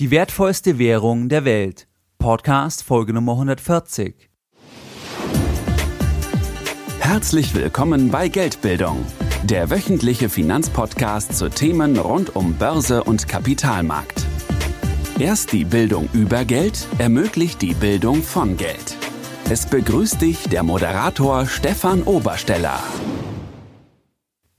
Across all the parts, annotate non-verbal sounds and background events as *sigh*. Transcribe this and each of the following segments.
Die wertvollste Währung der Welt. Podcast Folge Nummer 140. Herzlich willkommen bei Geldbildung, der wöchentliche Finanzpodcast zu Themen rund um Börse und Kapitalmarkt. Erst die Bildung über Geld ermöglicht die Bildung von Geld. Es begrüßt dich der Moderator Stefan Obersteller.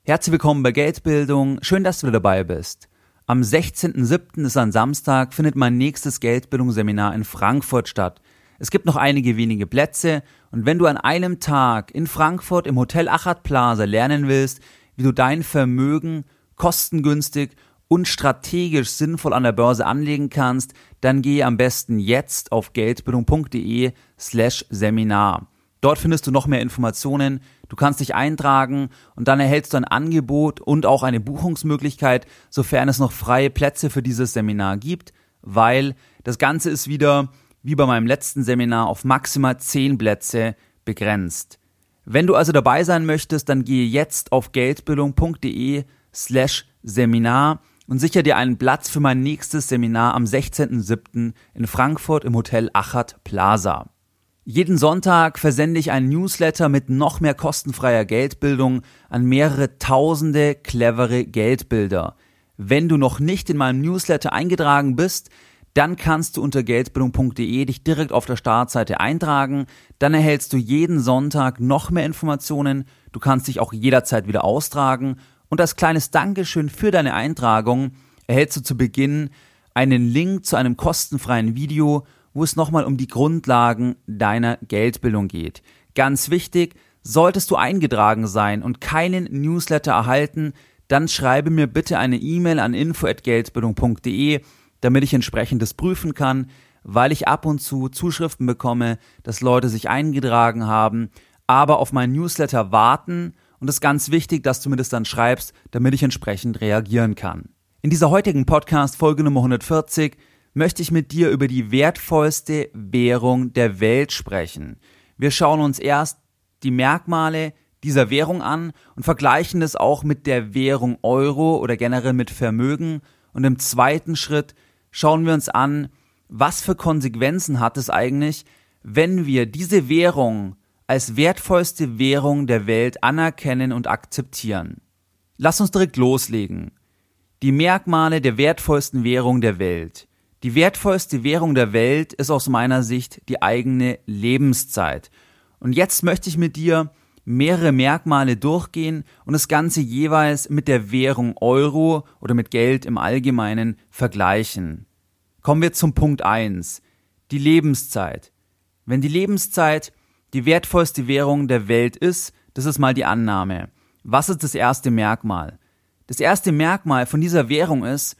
Herzlich willkommen bei Geldbildung. Schön, dass du dabei bist. Am 16.07. ist ein Samstag, findet mein nächstes Geldbildungsseminar in Frankfurt statt. Es gibt noch einige wenige Plätze und wenn du an einem Tag in Frankfurt im Hotel Achat Plaza lernen willst, wie du dein Vermögen kostengünstig und strategisch sinnvoll an der Börse anlegen kannst, dann gehe am besten jetzt auf geldbildung.de slash Seminar. Dort findest du noch mehr Informationen, du kannst dich eintragen und dann erhältst du ein Angebot und auch eine Buchungsmöglichkeit, sofern es noch freie Plätze für dieses Seminar gibt, weil das Ganze ist wieder, wie bei meinem letzten Seminar, auf maximal 10 Plätze begrenzt. Wenn du also dabei sein möchtest, dann gehe jetzt auf geldbildung.de slash Seminar und sicher dir einen Platz für mein nächstes Seminar am 16.07. in Frankfurt im Hotel Achat Plaza. Jeden Sonntag versende ich ein Newsletter mit noch mehr kostenfreier Geldbildung an mehrere tausende clevere Geldbilder. Wenn du noch nicht in meinem Newsletter eingetragen bist, dann kannst du unter geldbildung.de dich direkt auf der Startseite eintragen. Dann erhältst du jeden Sonntag noch mehr Informationen. Du kannst dich auch jederzeit wieder austragen. Und als kleines Dankeschön für deine Eintragung erhältst du zu Beginn einen Link zu einem kostenfreien Video wo es nochmal um die Grundlagen deiner Geldbildung geht. Ganz wichtig, solltest du eingetragen sein und keinen Newsletter erhalten, dann schreibe mir bitte eine E-Mail an info@geldbildung.de, damit ich entsprechendes prüfen kann, weil ich ab und zu Zuschriften bekomme, dass Leute sich eingetragen haben, aber auf meinen Newsletter warten und es ist ganz wichtig, dass du mir das dann schreibst, damit ich entsprechend reagieren kann. In dieser heutigen Podcast Folge Nummer 140 möchte ich mit dir über die wertvollste Währung der Welt sprechen. Wir schauen uns erst die Merkmale dieser Währung an und vergleichen es auch mit der Währung Euro oder generell mit Vermögen. Und im zweiten Schritt schauen wir uns an, was für Konsequenzen hat es eigentlich, wenn wir diese Währung als wertvollste Währung der Welt anerkennen und akzeptieren. Lass uns direkt loslegen. Die Merkmale der wertvollsten Währung der Welt. Die wertvollste Währung der Welt ist aus meiner Sicht die eigene Lebenszeit. Und jetzt möchte ich mit dir mehrere Merkmale durchgehen und das Ganze jeweils mit der Währung Euro oder mit Geld im Allgemeinen vergleichen. Kommen wir zum Punkt eins: Die Lebenszeit. Wenn die Lebenszeit die wertvollste Währung der Welt ist, das ist mal die Annahme. Was ist das erste Merkmal? Das erste Merkmal von dieser Währung ist,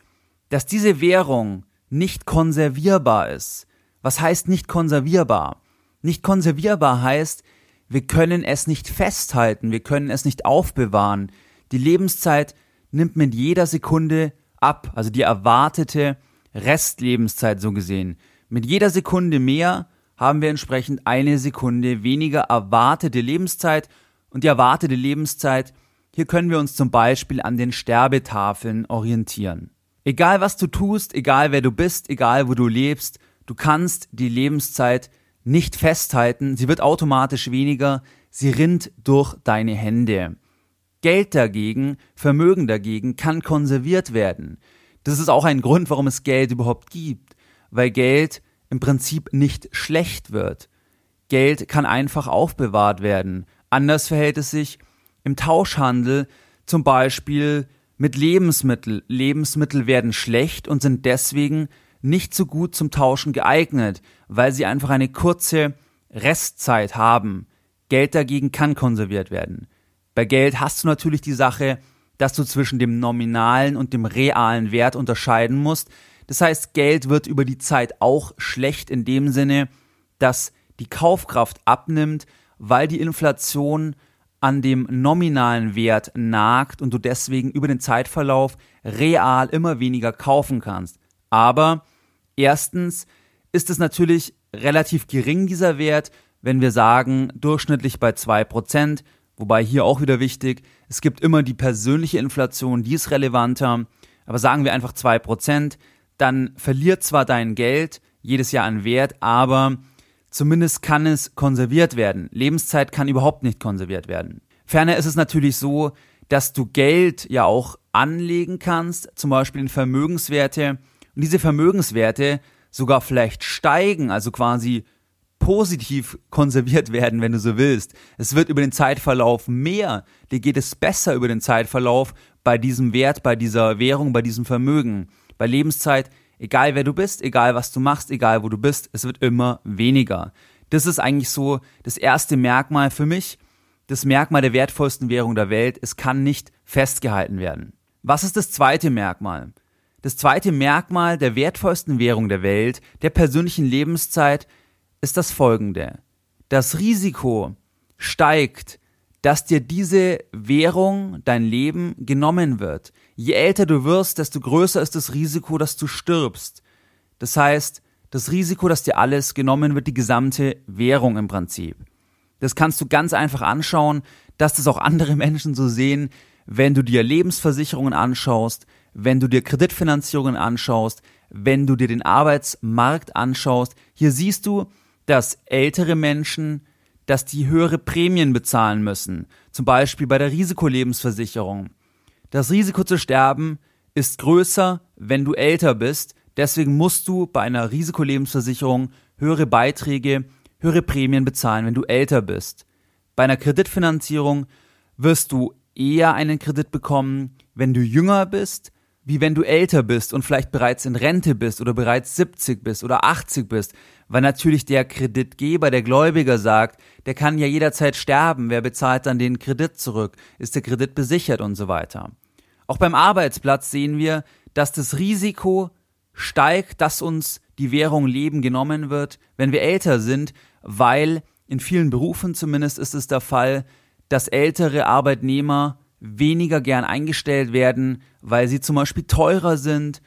dass diese Währung nicht konservierbar ist. Was heißt nicht konservierbar? Nicht konservierbar heißt, wir können es nicht festhalten, wir können es nicht aufbewahren. Die Lebenszeit nimmt mit jeder Sekunde ab, also die erwartete Restlebenszeit so gesehen. Mit jeder Sekunde mehr haben wir entsprechend eine Sekunde weniger erwartete Lebenszeit und die erwartete Lebenszeit, hier können wir uns zum Beispiel an den Sterbetafeln orientieren. Egal was du tust, egal wer du bist, egal wo du lebst, du kannst die Lebenszeit nicht festhalten, sie wird automatisch weniger, sie rinnt durch deine Hände. Geld dagegen, Vermögen dagegen kann konserviert werden. Das ist auch ein Grund, warum es Geld überhaupt gibt, weil Geld im Prinzip nicht schlecht wird. Geld kann einfach aufbewahrt werden. Anders verhält es sich im Tauschhandel, zum Beispiel mit Lebensmittel. Lebensmittel werden schlecht und sind deswegen nicht so gut zum Tauschen geeignet, weil sie einfach eine kurze Restzeit haben. Geld dagegen kann konserviert werden. Bei Geld hast du natürlich die Sache, dass du zwischen dem nominalen und dem realen Wert unterscheiden musst. Das heißt, Geld wird über die Zeit auch schlecht in dem Sinne, dass die Kaufkraft abnimmt, weil die Inflation an dem nominalen Wert nagt und du deswegen über den Zeitverlauf real immer weniger kaufen kannst. Aber erstens ist es natürlich relativ gering, dieser Wert, wenn wir sagen, durchschnittlich bei zwei Prozent, wobei hier auch wieder wichtig, es gibt immer die persönliche Inflation, die ist relevanter, aber sagen wir einfach zwei Prozent. dann verliert zwar dein Geld jedes Jahr an Wert, aber zumindest kann es konserviert werden. Lebenszeit kann überhaupt nicht konserviert werden. Ferner ist es natürlich so, dass du Geld ja auch anlegen kannst, zum Beispiel in Vermögenswerte, und diese Vermögenswerte sogar vielleicht steigen, also quasi positiv konserviert *laughs* werden, wenn du so willst. Es wird über den Zeitverlauf mehr, dir geht es besser über den Zeitverlauf bei diesem Wert, bei dieser Währung, bei diesem Vermögen. Bei Lebenszeit, egal wer du bist, egal was du machst, egal wo du bist, es wird immer weniger. Das ist eigentlich so das erste Merkmal für mich, das Merkmal der wertvollsten Währung der Welt. Es kann nicht festgehalten werden. Was ist das zweite Merkmal? Das zweite Merkmal der wertvollsten Währung der Welt, der persönlichen Lebenszeit, ist das folgende. Das Risiko steigt, dass dir diese Währung, dein Leben genommen wird. Je älter du wirst, desto größer ist das Risiko, dass du stirbst. Das heißt, das Risiko, dass dir alles genommen wird, die gesamte Währung im Prinzip. Das kannst du ganz einfach anschauen, dass das auch andere *laughs* Menschen so sehen, wenn du dir Lebensversicherungen anschaust, wenn du dir Kreditfinanzierungen anschaust, wenn du dir den Arbeitsmarkt anschaust. Hier siehst du, dass ältere Menschen, dass die höhere Prämien bezahlen müssen, zum Beispiel bei der Risikolebensversicherung. Das Risiko zu sterben ist größer, wenn du älter bist, deswegen musst du bei einer Risikolebensversicherung höhere Beiträge, höhere Prämien bezahlen, wenn du älter bist. Bei einer Kreditfinanzierung wirst du eher einen Kredit bekommen, wenn du jünger bist, wie wenn du älter bist und vielleicht bereits in Rente bist oder bereits 70 bist oder 80 bist, weil natürlich der Kreditgeber, der Gläubiger sagt, der kann ja jederzeit sterben, wer bezahlt dann den Kredit zurück, ist der Kredit besichert und so weiter. Auch beim Arbeitsplatz sehen wir, dass das Risiko steigt, dass uns die Währung Leben genommen wird, wenn wir älter sind, weil in vielen Berufen zumindest ist es der Fall, dass ältere Arbeitnehmer weniger gern eingestellt werden, weil sie zum Beispiel teurer sind,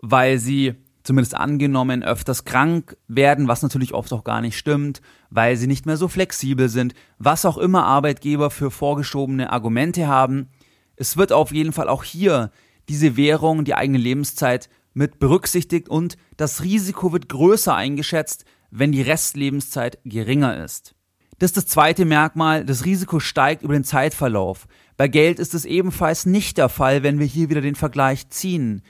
weil sie zumindest angenommen öfters krank werden, was natürlich oft auch gar nicht stimmt, weil sie nicht mehr so flexibel sind, was auch immer Arbeitgeber für vorgeschobene Argumente haben. Es wird auf jeden Fall auch hier diese Währung, die eigene Lebenszeit mit berücksichtigt und das Risiko wird größer eingeschätzt, wenn die Restlebenszeit geringer ist. Das ist das zweite Merkmal, das Risiko steigt über den Zeitverlauf. Bei Geld ist es ebenfalls nicht der Fall, wenn wir hier wieder den Vergleich ziehen.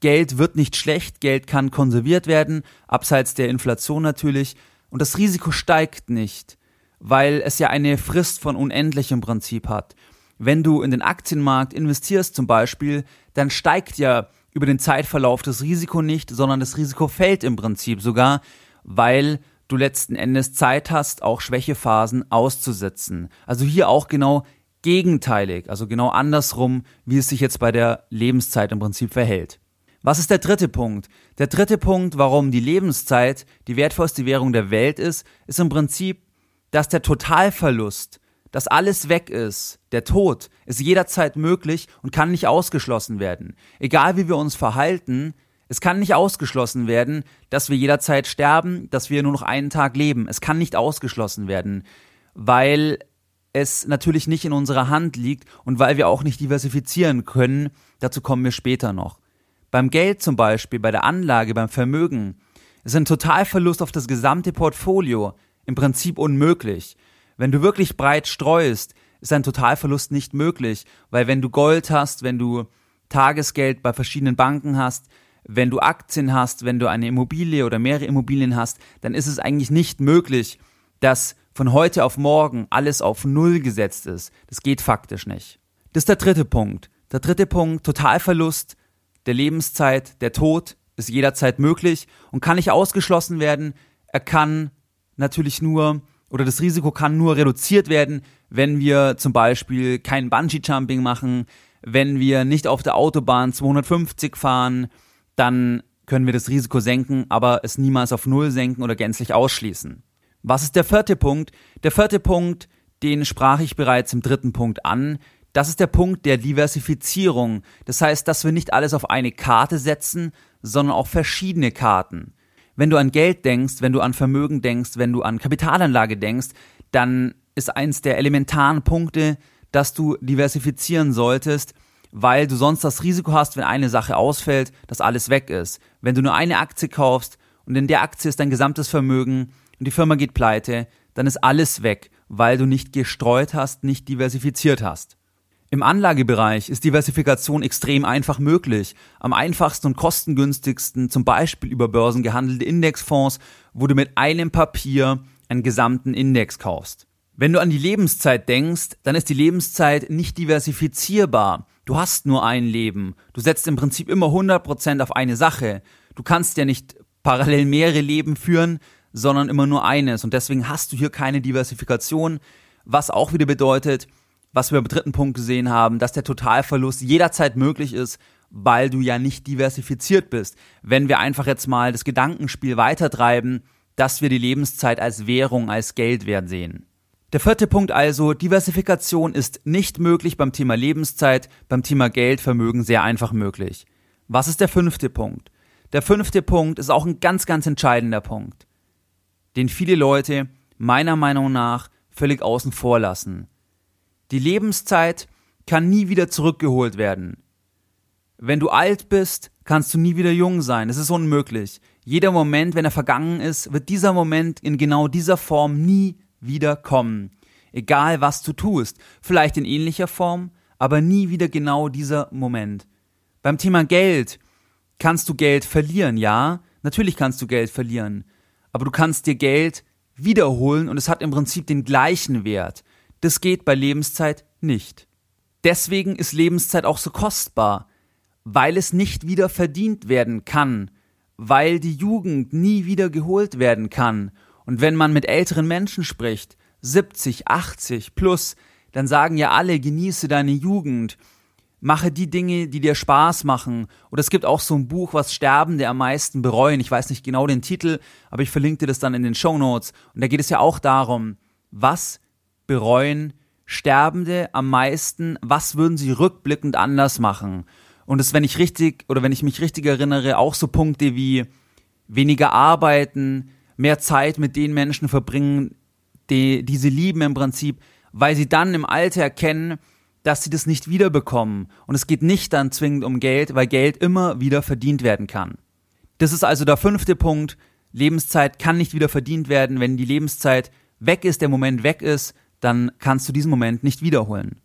Geld wird nicht schlecht, Geld kann konserviert werden, abseits der Inflation natürlich, und das Risiko steigt nicht, weil es ja eine Frist von unendlichem Prinzip hat. Wenn du in den Aktienmarkt investierst zum Beispiel, dann steigt ja über den Zeitverlauf das Risiko nicht, sondern das Risiko fällt im Prinzip sogar, weil du letzten Endes Zeit hast, auch Schwächephasen auszusetzen. Also hier auch genau gegenteilig, also genau andersrum, wie es sich jetzt bei der Lebenszeit im Prinzip verhält. Was ist der dritte Punkt? Der dritte Punkt, warum die Lebenszeit die wertvollste Währung der Welt ist, ist im Prinzip, dass der Totalverlust, dass alles weg ist, der Tod, ist jederzeit möglich und kann nicht ausgeschlossen werden. Egal wie wir uns verhalten, es kann nicht ausgeschlossen werden, dass wir jederzeit sterben, dass wir nur noch einen Tag leben. Es kann nicht ausgeschlossen werden, weil es natürlich nicht in unserer Hand liegt und weil wir auch nicht diversifizieren können. Dazu kommen wir später noch. Beim Geld zum Beispiel, bei der Anlage, beim Vermögen, ist ein Totalverlust auf das gesamte Portfolio im Prinzip unmöglich. Wenn du wirklich breit streust, ist ein Totalverlust nicht möglich, weil wenn du Gold hast, wenn du Tagesgeld bei verschiedenen Banken hast, wenn du Aktien hast, wenn du eine Immobilie oder mehrere Immobilien hast, dann ist es eigentlich nicht möglich, dass von heute auf morgen alles auf Null gesetzt ist. Das geht faktisch nicht. Das ist der dritte Punkt. Der dritte Punkt, Totalverlust der Lebenszeit, der Tod ist jederzeit möglich und kann nicht ausgeschlossen werden. Er kann natürlich nur oder das Risiko kann nur reduziert werden, wenn wir zum Beispiel kein Bungee-Jumping machen, wenn wir nicht auf der Autobahn 250 fahren, dann können wir das Risiko senken, aber es niemals auf Null senken oder gänzlich ausschließen. Was ist der vierte Punkt? Der vierte Punkt, den sprach ich bereits im dritten Punkt an. Das ist der Punkt der Diversifizierung. Das heißt, dass wir nicht alles auf eine Karte setzen, sondern auch verschiedene Karten. Wenn du an Geld denkst, wenn du an Vermögen denkst, wenn du an Kapitalanlage denkst, dann ist eins der elementaren Punkte, dass du diversifizieren solltest, weil du sonst das Risiko hast, wenn eine Sache ausfällt, dass alles weg ist. Wenn du nur eine Aktie kaufst und in der Aktie ist dein gesamtes Vermögen und die Firma geht pleite, dann ist alles weg, weil du nicht gestreut hast, nicht diversifiziert hast. Im Anlagebereich ist Diversifikation extrem einfach möglich. Am einfachsten und kostengünstigsten zum Beispiel über Börsen gehandelte Indexfonds, wo du mit einem Papier einen gesamten Index kaufst. Wenn du an die Lebenszeit denkst, dann ist die Lebenszeit nicht diversifizierbar. Du hast nur ein Leben. Du setzt im Prinzip immer 100% auf eine Sache. Du kannst ja nicht parallel mehrere Leben führen, sondern immer nur eines. Und deswegen hast du hier keine Diversifikation, was auch wieder bedeutet, was wir im dritten Punkt gesehen haben, dass der Totalverlust jederzeit möglich ist, weil du ja nicht diversifiziert bist. Wenn wir einfach jetzt mal das Gedankenspiel weitertreiben, dass wir die Lebenszeit als Währung, als Geldwert sehen. Der vierte Punkt also, Diversifikation ist nicht möglich beim Thema Lebenszeit, beim Thema Geldvermögen sehr einfach möglich. Was ist der fünfte Punkt? Der fünfte Punkt ist auch ein ganz, ganz entscheidender Punkt, den viele Leute meiner Meinung nach völlig außen vor lassen. Die Lebenszeit kann nie wieder zurückgeholt werden. Wenn du alt bist, kannst du nie wieder jung sein. Es ist unmöglich. Jeder Moment, wenn er vergangen ist, wird dieser Moment in genau dieser Form nie wieder kommen. Egal was du tust. Vielleicht in ähnlicher Form, aber nie wieder genau dieser Moment. Beim Thema Geld kannst du Geld verlieren, ja? Natürlich kannst du Geld verlieren. Aber du kannst dir Geld wiederholen und es hat im Prinzip den gleichen Wert. Das geht bei Lebenszeit nicht. Deswegen ist Lebenszeit auch so kostbar, weil es nicht wieder verdient werden kann, weil die Jugend nie wieder geholt werden kann. Und wenn man mit älteren Menschen spricht, 70, 80 plus, dann sagen ja alle, genieße deine Jugend, mache die Dinge, die dir Spaß machen. Oder es gibt auch so ein Buch, was Sterbende am meisten bereuen. Ich weiß nicht genau den Titel, aber ich verlinke dir das dann in den Show Notes. Und da geht es ja auch darum, was bereuen Sterbende am meisten? Was würden sie rückblickend anders machen? Und es, wenn ich richtig oder wenn ich mich richtig erinnere, auch so Punkte wie weniger arbeiten, mehr Zeit mit den Menschen verbringen, die, die sie lieben im Prinzip, weil sie dann im Alter erkennen, dass sie das nicht wiederbekommen. Und es geht nicht dann zwingend um Geld, weil Geld immer wieder verdient werden kann. Das ist also der fünfte Punkt. Lebenszeit kann nicht wieder verdient werden. Wenn die Lebenszeit weg ist, der Moment weg ist, dann kannst du diesen Moment nicht wiederholen.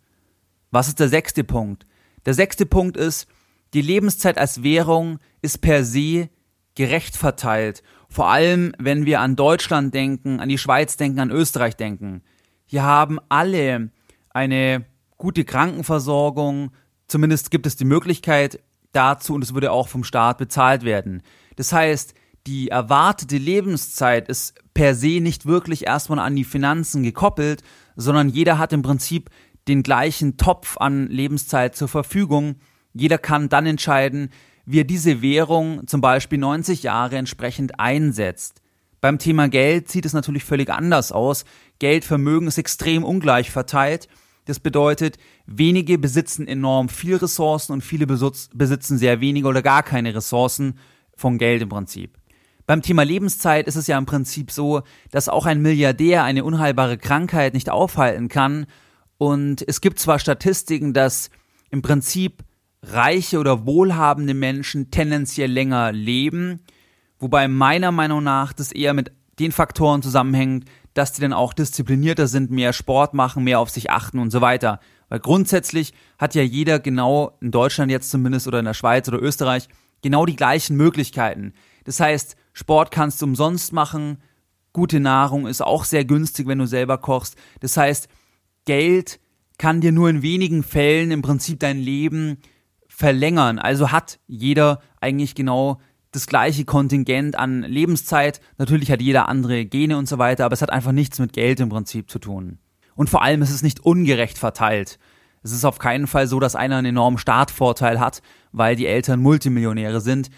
Was ist der sechste Punkt? Der sechste Punkt ist, die Lebenszeit als Währung ist per se gerecht verteilt. Vor allem, wenn wir an Deutschland denken, an die Schweiz denken, an Österreich denken. Hier haben alle eine gute Krankenversorgung. Zumindest gibt es die Möglichkeit dazu und es würde auch vom Staat bezahlt werden. Das heißt, die erwartete Lebenszeit ist per se nicht wirklich erstmal an die Finanzen gekoppelt, sondern jeder hat im Prinzip den gleichen Topf an Lebenszeit zur Verfügung. Jeder kann dann entscheiden, wie er diese Währung zum Beispiel 90 Jahre entsprechend einsetzt. Beim Thema Geld sieht es natürlich völlig anders aus. Geldvermögen ist extrem ungleich verteilt. Das bedeutet, wenige besitzen enorm viel Ressourcen und viele besitzen sehr wenige oder gar keine Ressourcen von Geld im Prinzip. Beim Thema Lebenszeit ist es ja im Prinzip so, dass auch ein Milliardär eine unheilbare Krankheit nicht aufhalten kann. Und es gibt zwar Statistiken, dass im Prinzip reiche oder wohlhabende Menschen tendenziell länger leben, wobei meiner Meinung nach das eher mit den Faktoren zusammenhängt, dass die dann auch disziplinierter sind, mehr Sport machen, mehr auf sich achten und so weiter. Weil grundsätzlich hat ja jeder genau in Deutschland jetzt zumindest oder in der Schweiz oder Österreich genau die gleichen Möglichkeiten. Das heißt, Sport kannst du umsonst machen, gute Nahrung ist auch sehr günstig, wenn du selber kochst. Das heißt, Geld kann dir nur in wenigen Fällen im Prinzip dein Leben verlängern. Also hat jeder eigentlich genau das gleiche Kontingent an Lebenszeit. Natürlich hat jeder andere Gene und so weiter, aber es hat einfach nichts mit Geld im Prinzip zu tun. Und vor allem ist es nicht ungerecht verteilt. Es ist auf keinen Fall so, dass einer einen enormen Startvorteil hat, weil die Eltern Multimillionäre sind.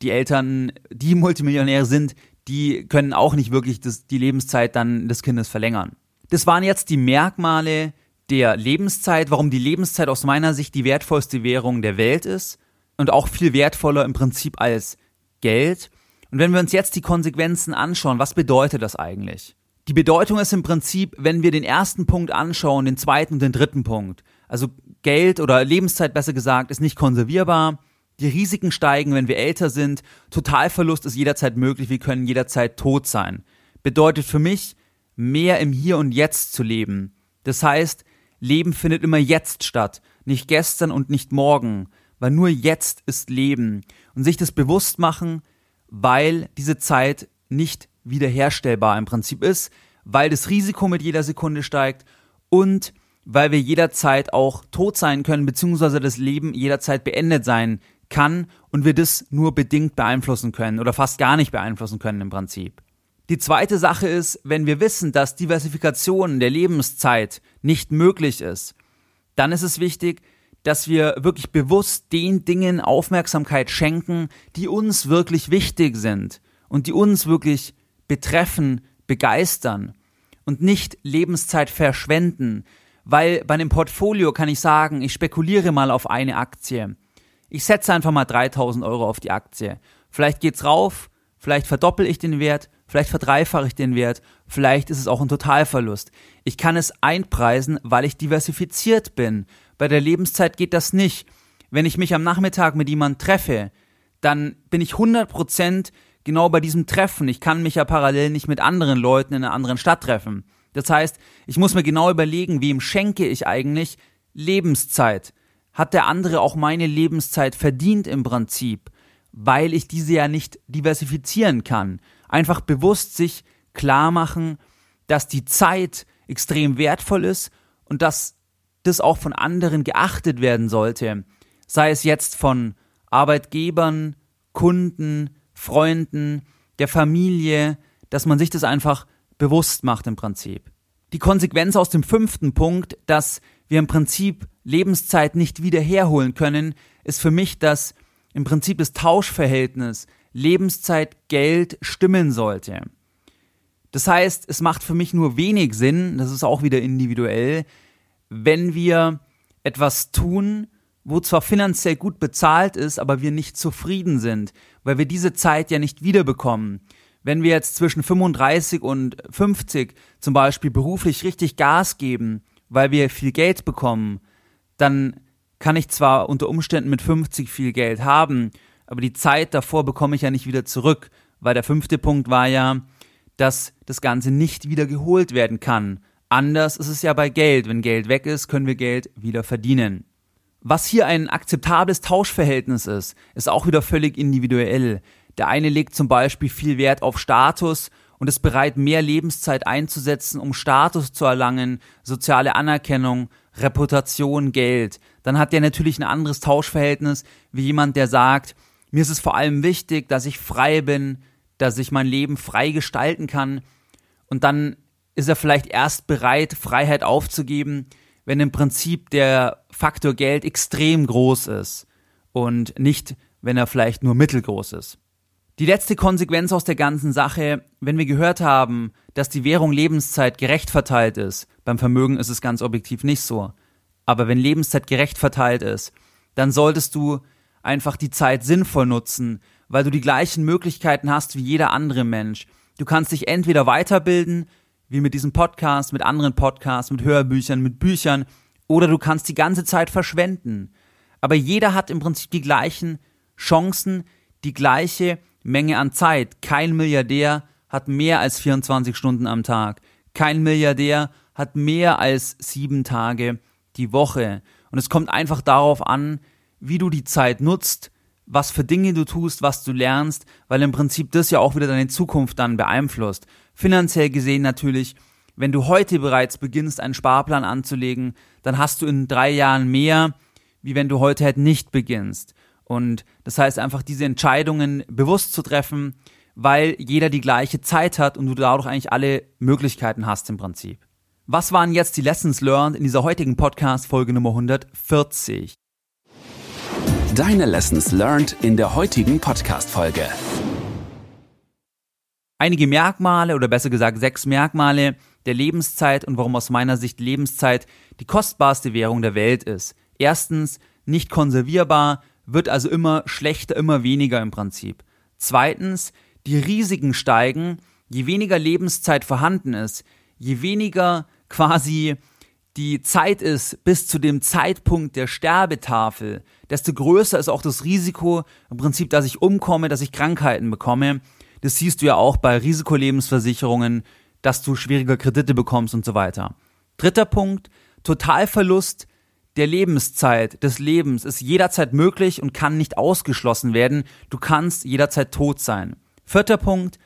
Die Eltern, die Multimillionäre sind, die können auch nicht wirklich das, die Lebenszeit dann des Kindes verlängern. Das waren jetzt die Merkmale, der Lebenszeit, warum die Lebenszeit aus meiner Sicht die wertvollste Währung der Welt ist und auch viel wertvoller im Prinzip als Geld. Und wenn wir uns jetzt die Konsequenzen anschauen, was bedeutet das eigentlich? Die Bedeutung ist im Prinzip, wenn wir den ersten Punkt anschauen, den zweiten und den dritten Punkt. Also Geld oder Lebenszeit besser gesagt ist nicht konservierbar. Die Risiken steigen, wenn wir älter sind. Totalverlust ist jederzeit möglich. Wir können jederzeit tot sein. Bedeutet für mich, mehr im Hier und Jetzt zu leben. Das heißt, Leben findet immer jetzt statt, nicht gestern und nicht morgen, weil nur jetzt ist Leben. Und sich das bewusst machen, weil diese Zeit nicht wiederherstellbar im Prinzip ist, weil das Risiko mit jeder Sekunde steigt und weil wir jederzeit auch tot sein können, beziehungsweise das Leben jederzeit beendet sein kann und wir das nur bedingt beeinflussen können oder fast gar nicht beeinflussen können im Prinzip. Die zweite Sache ist, wenn wir wissen, dass Diversifikation der Lebenszeit nicht möglich ist, dann ist es wichtig, dass wir wirklich bewusst den Dingen Aufmerksamkeit schenken, die uns wirklich wichtig sind und die uns wirklich betreffen, begeistern und nicht Lebenszeit verschwenden, weil bei einem Portfolio kann ich sagen, ich spekuliere mal auf eine Aktie. Ich setze einfach mal 3000 Euro auf die Aktie. Vielleicht geht's rauf, vielleicht verdoppel ich den Wert, vielleicht verdreifache ich den Wert, vielleicht ist es auch ein Totalverlust. Ich kann es einpreisen, weil ich diversifiziert bin. Bei der Lebenszeit geht das nicht. Wenn ich mich am Nachmittag mit jemandem treffe, dann bin ich 100% genau bei diesem Treffen. Ich kann mich ja parallel nicht mit anderen Leuten in einer anderen Stadt treffen. Das heißt, ich muss mir genau überlegen, wem schenke ich eigentlich Lebenszeit. Hat der andere auch meine Lebenszeit verdient im Prinzip, weil ich diese ja nicht diversifizieren kann. Einfach bewusst sich klar machen, dass die Zeit extrem wertvoll ist und dass das auch von anderen geachtet werden sollte. Sei es jetzt von Arbeitgebern, Kunden, Freunden, der Familie, dass man sich das einfach bewusst macht im Prinzip. Die Konsequenz aus dem fünften Punkt, dass wir im Prinzip Lebenszeit nicht wieder herholen können, ist für mich, dass im Prinzip das Tauschverhältnis Lebenszeit Geld stimmen sollte. Das heißt, es macht für mich nur wenig Sinn, das ist auch wieder individuell, wenn wir etwas tun, wo zwar finanziell gut bezahlt ist, aber wir nicht zufrieden sind, weil wir diese Zeit ja nicht wiederbekommen wenn wir jetzt zwischen 35 und 50 zum Beispiel beruflich richtig Gas geben, weil wir viel Geld bekommen, dann kann ich zwar unter Umständen mit 50 viel Geld haben, aber die Zeit davor bekomme ich ja nicht wieder zurück, weil der fünfte Punkt war ja, dass das Ganze nicht wieder geholt werden kann. Anders ist es ja bei Geld. Wenn Geld weg ist, können wir Geld wieder verdienen. Was hier ein akzeptables Tauschverhältnis ist, ist auch wieder völlig individuell. Der eine legt zum Beispiel viel Wert auf Status und ist bereit, mehr Lebenszeit einzusetzen, um Status zu erlangen, soziale Anerkennung, Reputation, Geld. Dann hat der natürlich ein anderes Tauschverhältnis wie jemand, der sagt, mir ist es vor allem wichtig, dass ich frei bin, dass ich mein Leben frei gestalten kann. Und dann ist er vielleicht erst bereit, Freiheit aufzugeben, wenn im Prinzip der Faktor Geld extrem groß ist und nicht, wenn er vielleicht nur mittelgroß ist. Die letzte Konsequenz aus der ganzen Sache, wenn wir gehört haben, dass die Währung Lebenszeit gerecht verteilt ist, beim Vermögen ist es ganz objektiv nicht so, aber wenn Lebenszeit gerecht verteilt ist, dann solltest du einfach die Zeit sinnvoll nutzen, weil du die gleichen Möglichkeiten hast wie jeder andere Mensch. Du kannst dich entweder weiterbilden, wie mit diesem Podcast, mit anderen Podcasts, mit Hörbüchern, mit Büchern, oder du kannst die ganze Zeit verschwenden. Aber jeder hat im Prinzip die gleichen Chancen, die gleiche Menge an Zeit. Kein Milliardär hat mehr als 24 Stunden am Tag. Kein Milliardär hat mehr als sieben Tage die Woche. Und es kommt einfach darauf an, wie du die Zeit nutzt, was für Dinge du tust, was du lernst, weil im Prinzip das ja auch wieder deine Zukunft dann beeinflusst. Finanziell gesehen natürlich, wenn du heute bereits beginnst, einen Sparplan anzulegen, dann hast du in drei Jahren mehr, wie wenn du heute halt nicht beginnst. Und das heißt einfach, diese Entscheidungen bewusst zu treffen, weil jeder die gleiche Zeit hat und du dadurch eigentlich alle Möglichkeiten hast im Prinzip. Was waren jetzt die Lessons learned in dieser heutigen Podcast-Folge Nummer 140? Deine Lessons learned in der heutigen Podcast-Folge. Einige Merkmale oder besser gesagt sechs Merkmale der Lebenszeit und warum aus meiner Sicht Lebenszeit die kostbarste Währung der Welt ist. Erstens, nicht konservierbar, wird also immer schlechter, immer weniger im Prinzip. Zweitens, die Risiken steigen, je weniger Lebenszeit vorhanden ist, je weniger quasi die Zeit ist bis zu dem Zeitpunkt der Sterbetafel, desto größer ist auch das Risiko im Prinzip, dass ich umkomme, dass ich Krankheiten bekomme. Das siehst du ja auch bei Risikolebensversicherungen, dass du schwierige Kredite bekommst und so weiter. Dritter Punkt, Totalverlust der Lebenszeit, des Lebens ist jederzeit möglich und kann nicht ausgeschlossen werden. Du kannst jederzeit tot sein. Vierter Punkt,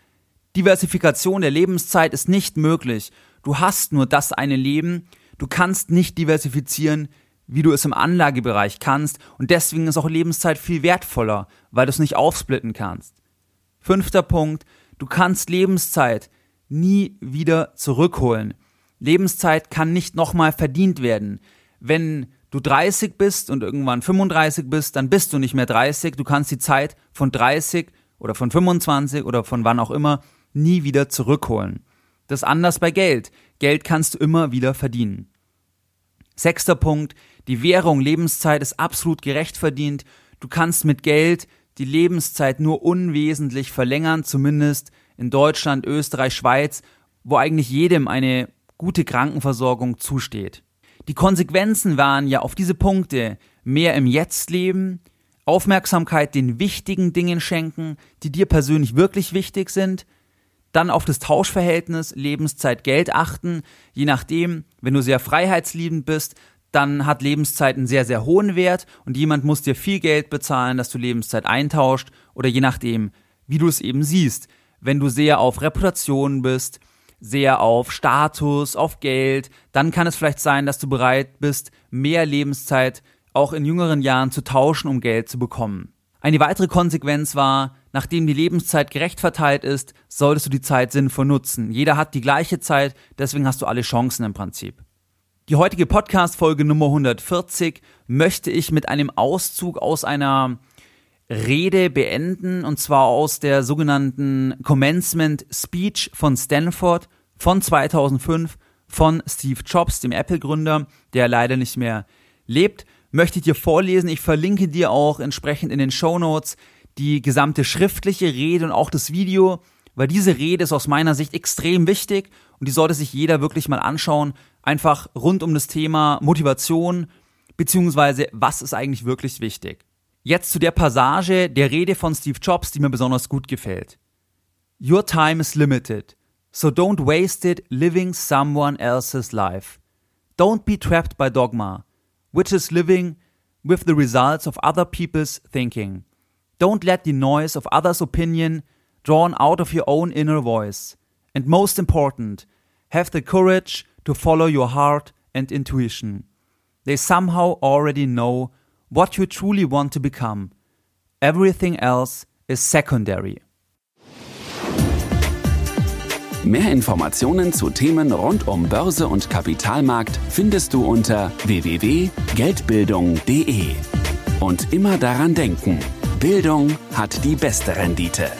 Diversifikation der Lebenszeit ist nicht möglich. Du hast nur das eine Leben. Du kannst nicht diversifizieren, wie du es im Anlagebereich kannst. Und deswegen ist auch Lebenszeit viel wertvoller, weil du es nicht aufsplitten kannst. Fünfter Punkt, du kannst Lebenszeit nie wieder zurückholen. Lebenszeit kann nicht nochmal verdient werden. Wenn du 30 bist und irgendwann 35 bist, dann bist du nicht mehr 30. Du kannst die Zeit von 30 oder von 25 oder von wann auch immer nie wieder zurückholen. Das ist anders bei Geld. Geld kannst du immer wieder verdienen. Sechster Punkt. Die Währung Lebenszeit ist absolut gerecht verdient. Du kannst mit Geld die Lebenszeit nur unwesentlich verlängern, zumindest in Deutschland, Österreich, Schweiz, wo eigentlich jedem eine gute Krankenversorgung zusteht. Die Konsequenzen waren ja auf diese Punkte mehr im Jetzt leben, Aufmerksamkeit den wichtigen Dingen schenken, die dir persönlich wirklich wichtig sind, dann auf das Tauschverhältnis Lebenszeit Geld achten, je nachdem, wenn du sehr freiheitsliebend bist, dann hat Lebenszeit einen sehr, sehr hohen Wert und jemand muss dir viel Geld bezahlen, dass du Lebenszeit eintauscht oder je nachdem, wie du es eben siehst. Wenn du sehr auf Reputation bist, sehr auf Status, auf Geld, dann kann es vielleicht sein, dass du bereit bist, mehr Lebenszeit auch in jüngeren Jahren zu tauschen, um Geld zu bekommen. Eine weitere Konsequenz war, nachdem die Lebenszeit gerecht verteilt ist, solltest du die Zeit sinnvoll nutzen. Jeder hat die gleiche Zeit, deswegen hast du alle Chancen im Prinzip. Die heutige Podcast-Folge Nummer 140 möchte ich mit einem Auszug aus einer Rede beenden, und zwar aus der sogenannten Commencement Speech von Stanford von 2005 von Steve Jobs, dem Apple-Gründer, der leider nicht mehr lebt, möchte ich dir vorlesen. Ich verlinke dir auch entsprechend in den Show Notes die gesamte schriftliche Rede und auch das Video, weil diese Rede ist aus meiner Sicht extrem wichtig und die sollte sich jeder wirklich mal anschauen, einfach rund um das Thema Motivation, beziehungsweise was ist eigentlich wirklich wichtig. Jetzt zu der Passage der Rede von Steve Jobs, die mir besonders gut gefällt. Your time is limited, so don't waste it living someone else's life. Don't be trapped by dogma, which is living with the results of other people's thinking. Don't let the noise of others' opinion drawn out of your own inner voice. And most important, have the courage to follow your heart and intuition. They somehow already know what you truly want to become. Everything else is secondary. Mehr Informationen zu Themen rund um Börse und Kapitalmarkt findest du unter www.geldbildung.de. Und immer daran denken, Bildung hat die beste Rendite.